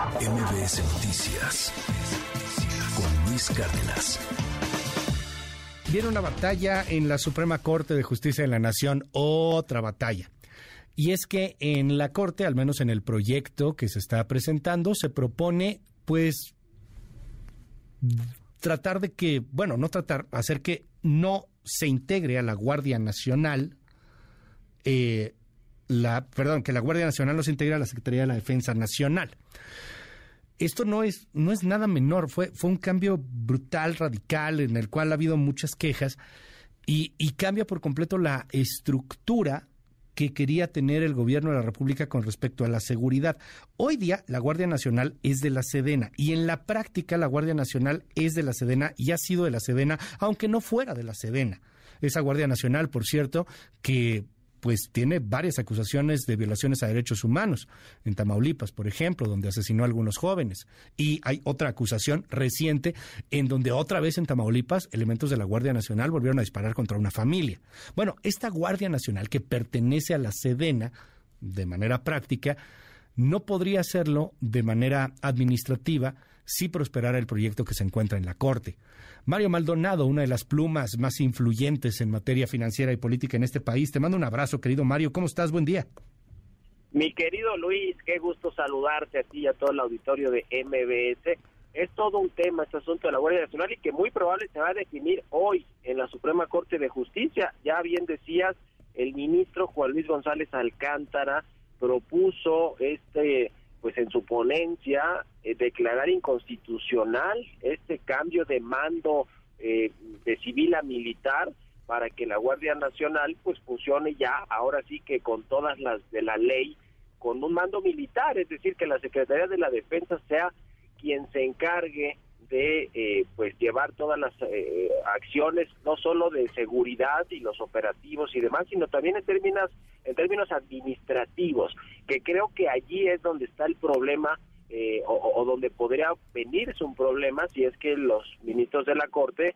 MBS Noticias con Luis Cárdenas. Viene una batalla en la Suprema Corte de Justicia de la Nación, otra batalla. Y es que en la Corte, al menos en el proyecto que se está presentando, se propone, pues, tratar de que, bueno, no tratar, hacer que no se integre a la Guardia Nacional, eh, la, perdón, que la Guardia Nacional no se integre a la Secretaría de la Defensa Nacional. Esto no es, no es nada menor, fue, fue un cambio brutal, radical, en el cual ha habido muchas quejas y, y cambia por completo la estructura que quería tener el gobierno de la República con respecto a la seguridad. Hoy día la Guardia Nacional es de la Sedena y en la práctica la Guardia Nacional es de la Sedena y ha sido de la Sedena, aunque no fuera de la Sedena. Esa Guardia Nacional, por cierto, que pues tiene varias acusaciones de violaciones a derechos humanos, en Tamaulipas, por ejemplo, donde asesinó a algunos jóvenes. Y hay otra acusación reciente en donde otra vez en Tamaulipas elementos de la Guardia Nacional volvieron a disparar contra una familia. Bueno, esta Guardia Nacional que pertenece a la Sedena, de manera práctica, no podría hacerlo de manera administrativa si prosperara el proyecto que se encuentra en la Corte. Mario Maldonado, una de las plumas más influyentes en materia financiera y política en este país. Te mando un abrazo, querido Mario. ¿Cómo estás? Buen día. Mi querido Luis, qué gusto saludarte a ti y a todo el auditorio de MBS. Es todo un tema este asunto de la Guardia Nacional y que muy probable se va a definir hoy en la Suprema Corte de Justicia. Ya bien decías, el ministro Juan Luis González Alcántara propuso este pues en su ponencia eh, declarar inconstitucional este cambio de mando eh, de civil a militar para que la Guardia Nacional pues funcione ya ahora sí que con todas las de la ley con un mando militar, es decir, que la Secretaría de la Defensa sea quien se encargue de eh, pues llevar todas las eh, acciones no solo de seguridad y los operativos y demás sino también en términos en términos administrativos que creo que allí es donde está el problema eh, o, donde podría venirse un problema si es que los ministros de la corte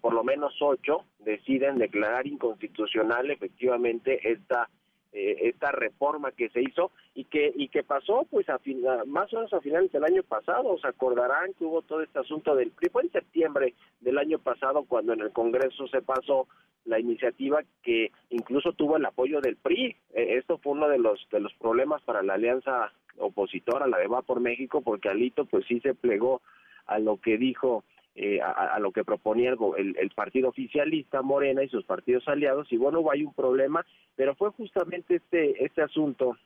por lo menos ocho deciden declarar inconstitucional efectivamente esta eh, esta reforma que se hizo y que y que pasó pues a más o menos a finales del año pasado. Se acordarán que hubo todo este asunto del PRI fue en septiembre del año pasado cuando en el Congreso se pasó la iniciativa que incluso tuvo el apoyo del PRI eh, esto fue uno de los de los problemas para la alianza opositora la de Va por México porque Alito pues sí se plegó a lo que dijo eh, a, lo que proponía el, el, partido oficialista Morena y sus partidos aliados y bueno hay un problema pero fue justamente este este asunto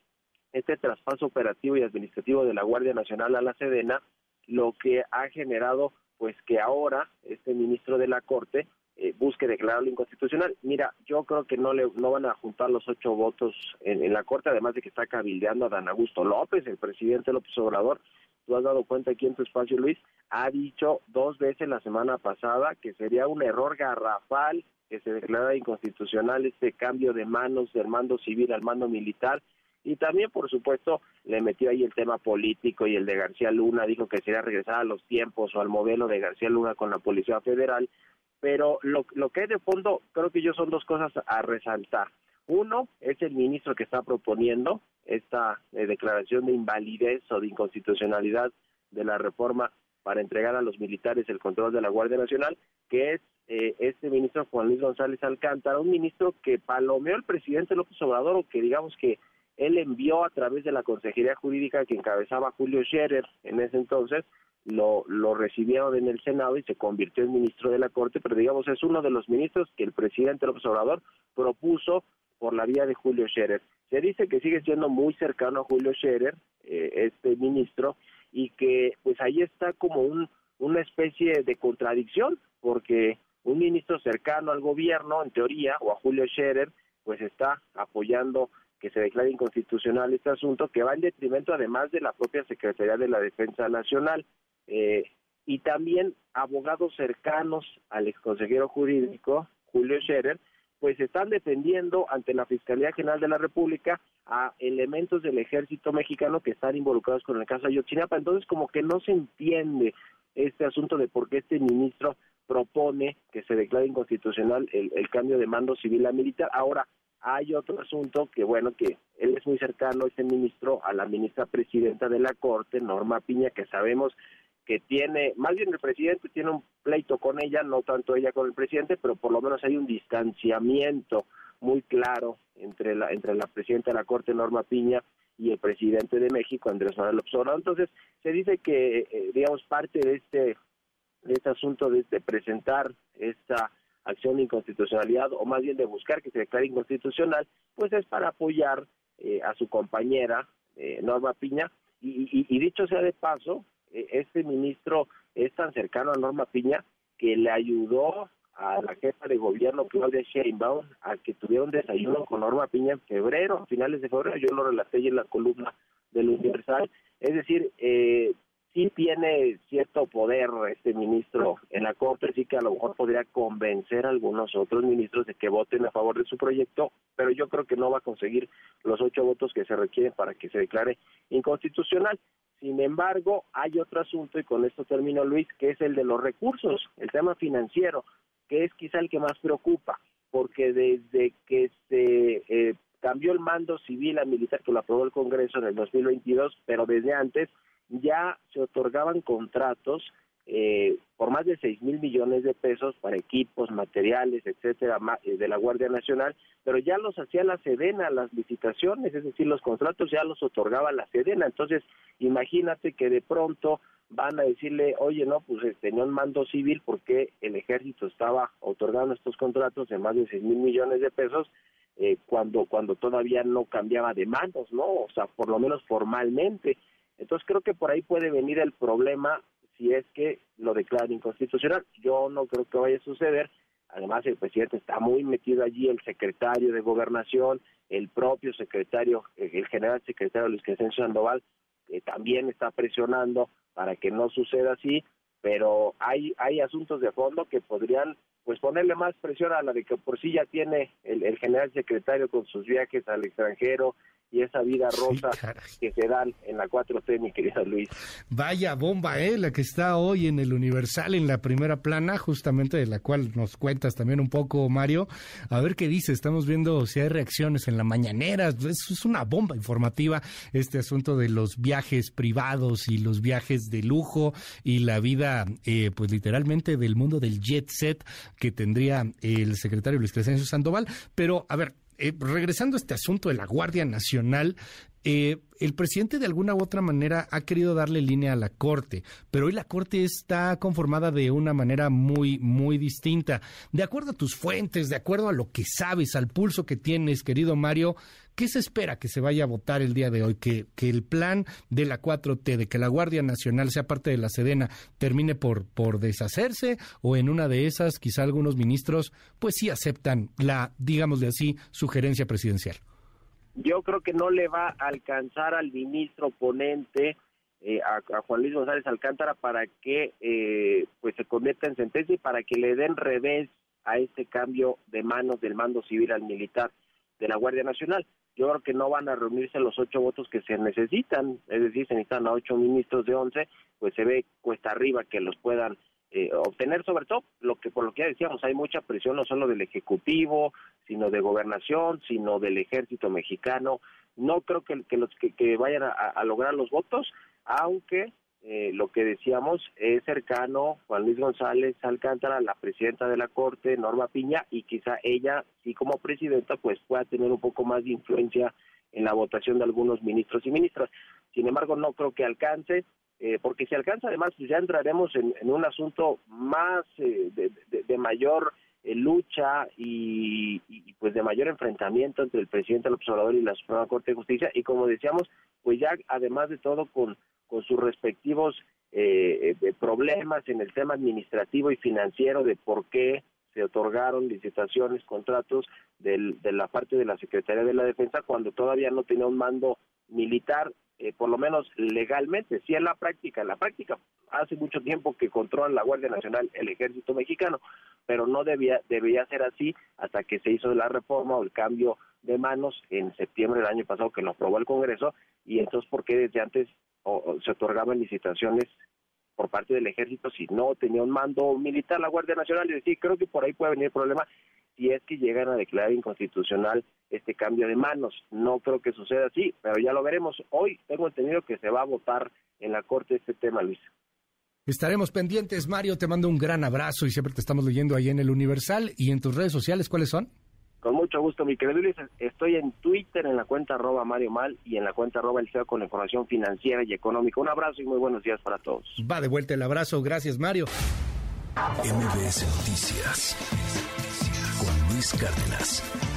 este traspaso operativo y administrativo de la Guardia Nacional a la Sedena lo que ha generado pues que ahora este ministro de la Corte eh, busque declararlo inconstitucional. Mira, yo creo que no le no van a juntar los ocho votos en, en la Corte, además de que está cabildeando a Dan Augusto López, el presidente López Obrador, tú has dado cuenta aquí en tu espacio, Luis, ha dicho dos veces la semana pasada que sería un error garrafal que se declarara inconstitucional este cambio de manos del mando civil al mando militar y también, por supuesto, le metió ahí el tema político y el de García Luna, dijo que sería regresar a los tiempos o al modelo de García Luna con la Policía Federal, pero lo, lo que hay de fondo creo que yo son dos cosas a resaltar. Uno es el ministro que está proponiendo esta eh, declaración de invalidez o de inconstitucionalidad de la reforma para entregar a los militares el control de la Guardia Nacional, que es eh, este ministro Juan Luis González Alcántara, un ministro que palomeó el presidente López Obrador o que digamos que él envió a través de la Consejería Jurídica que encabezaba Julio Scherer en ese entonces, lo, lo recibieron en el Senado y se convirtió en ministro de la Corte, pero digamos es uno de los ministros que el presidente López Obrador propuso por la vía de Julio Scherer. Se dice que sigue siendo muy cercano a Julio Scherer, eh, este ministro, y que pues ahí está como un, una especie de contradicción, porque un ministro cercano al gobierno, en teoría, o a Julio Scherer, pues está apoyando que se declare inconstitucional este asunto, que va en detrimento además de la propia Secretaría de la Defensa Nacional. Eh, y también abogados cercanos al exconsejero jurídico, Julio Scherer, pues están defendiendo ante la Fiscalía General de la República a elementos del ejército mexicano que están involucrados con el caso Ayotzinapa. Entonces, como que no se entiende este asunto de por qué este ministro propone que se declare inconstitucional el, cambio de mando civil a militar. Ahora, hay otro asunto que, bueno, que él es muy cercano, este ministro, a la ministra presidenta de la Corte, Norma Piña, que sabemos que tiene, más bien el presidente tiene un pleito con ella, no tanto ella con el presidente, pero por lo menos hay un distanciamiento muy claro entre la entre la presidenta de la Corte Norma Piña y el presidente de México Andrés Manuel López Obrador. Entonces se dice que eh, digamos parte de este de este asunto de, presentar esta acción de inconstitucionalidad o más bien de buscar que se declare inconstitucional, pues es para apoyar eh, a su compañera eh, Norma Piña y, y, dicho sea de paso, este ministro es tan cercano a Norma Piña que le ayudó a la jefa de gobierno Claudia Sheinbaum a que tuviera un desayuno con Norma Piña en febrero, a finales de febrero, yo lo relaté en la columna del Universal, es decir, eh, sí tiene cierto poder este ministro en la Corte, sí que a lo mejor podría convencer a algunos otros ministros de que voten a favor de su proyecto, pero yo creo que no va a conseguir los ocho votos que se requieren para que se declare inconstitucional. Sin embargo, hay otro asunto, y con esto termino Luis, que es el de los recursos, el tema financiero que es quizá el que más preocupa, porque desde que se eh, cambió el mando civil a militar que lo aprobó el Congreso en el 2022, pero desde antes ya se otorgaban contratos eh, por más de 6 mil millones de pesos para equipos, materiales, etcétera, eh, de la Guardia Nacional, pero ya los hacía la Sedena las licitaciones, es decir, los contratos ya los otorgaba la Sedena. Entonces, imagínate que de pronto van a decirle, oye, no, pues este, tenía un mando civil porque el ejército estaba otorgando estos contratos de más de 6 mil millones de pesos eh, cuando, cuando todavía no cambiaba de mandos, ¿no? O sea, por lo menos formalmente. Entonces creo que por ahí puede venir el problema si es que lo declaran inconstitucional. Yo no creo que vaya a suceder. Además, el presidente está muy metido allí, el secretario de Gobernación, el propio secretario, el general secretario Luis Crescencio Sandoval, que también está presionando para que no suceda así, pero hay, hay asuntos de fondo que podrían pues ponerle más presión a la de que por sí ya tiene el general secretario con sus viajes al extranjero, y esa vida rosa que se dan en la 4T, mi querida Luis. Vaya bomba, ¿eh? La que está hoy en el Universal, en la primera plana, justamente de la cual nos cuentas también un poco, Mario. A ver qué dice, estamos viendo si hay reacciones en la mañanera. Es, es una bomba informativa este asunto de los viajes privados y los viajes de lujo y la vida, eh, pues literalmente del mundo del jet set que tendría el secretario Luis Crescencio Sandoval. Pero, a ver, eh, regresando a este asunto de la Guardia Nacional, eh, el presidente de alguna u otra manera ha querido darle línea a la Corte, pero hoy la Corte está conformada de una manera muy, muy distinta. De acuerdo a tus fuentes, de acuerdo a lo que sabes, al pulso que tienes, querido Mario, ¿qué se espera que se vaya a votar el día de hoy? ¿Que, el plan de la 4T, de que la Guardia Nacional sea parte de la Sedena, termine por, por deshacerse? ¿O en una de esas quizá algunos ministros pues sí aceptan la, digámosle así, sugerencia presidencial? Yo creo que no le va a alcanzar al ministro ponente eh, a, Juan Luis González Alcántara para que eh, pues se convierta en sentencia y para que le den revés a este cambio de manos del mando civil al militar de la Guardia Nacional. Yo creo que no van a reunirse los ocho votos que se necesitan, es decir, se necesitan a ocho ministros de once, pues se ve cuesta arriba que los puedan eh, obtener sobre todo lo que por lo que ya decíamos hay mucha presión no solo del ejecutivo sino de gobernación sino del ejército mexicano. No creo que, que los que, vayan a, lograr los votos aunque eh, lo que decíamos es cercano Juan Luis González Alcántara la presidenta de la corte Norma Piña y quizá ella sí como presidenta pues pueda tener un poco más de influencia en la votación de algunos ministros y ministras. Sin embargo no creo que alcance eh, porque si alcanza además pues ya entraremos en, un asunto más eh, de, mayor eh, lucha y, pues de mayor enfrentamiento entre el presidente López Obrador y la Suprema Corte de Justicia. Y como decíamos pues ya además de todo con, con sus respectivos problemas en el tema administrativo y financiero de por qué se otorgaron licitaciones, contratos de la parte de la Secretaría de la Defensa cuando todavía no tenía un mando militar eh, por lo menos legalmente, sí en la práctica, en la práctica hace mucho tiempo que controla la Guardia Nacional el ejército mexicano, pero no debía, debía ser así hasta que se hizo la reforma o el cambio de manos en septiembre del año pasado que lo aprobó el Congreso y entonces por qué desde antes se otorgaban licitaciones por parte del ejército si no tenía un mando militar la Guardia Nacional y decir creo que por ahí puede venir el problema si es que llegan a declarar inconstitucional este cambio de manos. No creo que suceda así, pero ya lo veremos. Hoy tengo entendido que se va a votar en la Corte este tema, Luis. Estaremos pendientes, Mario. Te mando un gran abrazo y siempre te estamos leyendo ahí en el Universal. ¿Y en tus redes sociales cuáles son? Con mucho gusto, mi querido Luis. Estoy en Twitter en la cuenta arroba Mario Mal y en la cuenta arroba El CEO con información financiera y económica. Un abrazo y muy buenos días para todos. Va de vuelta el abrazo. Gracias, Mario. MBS Noticias Luis Cárdenas.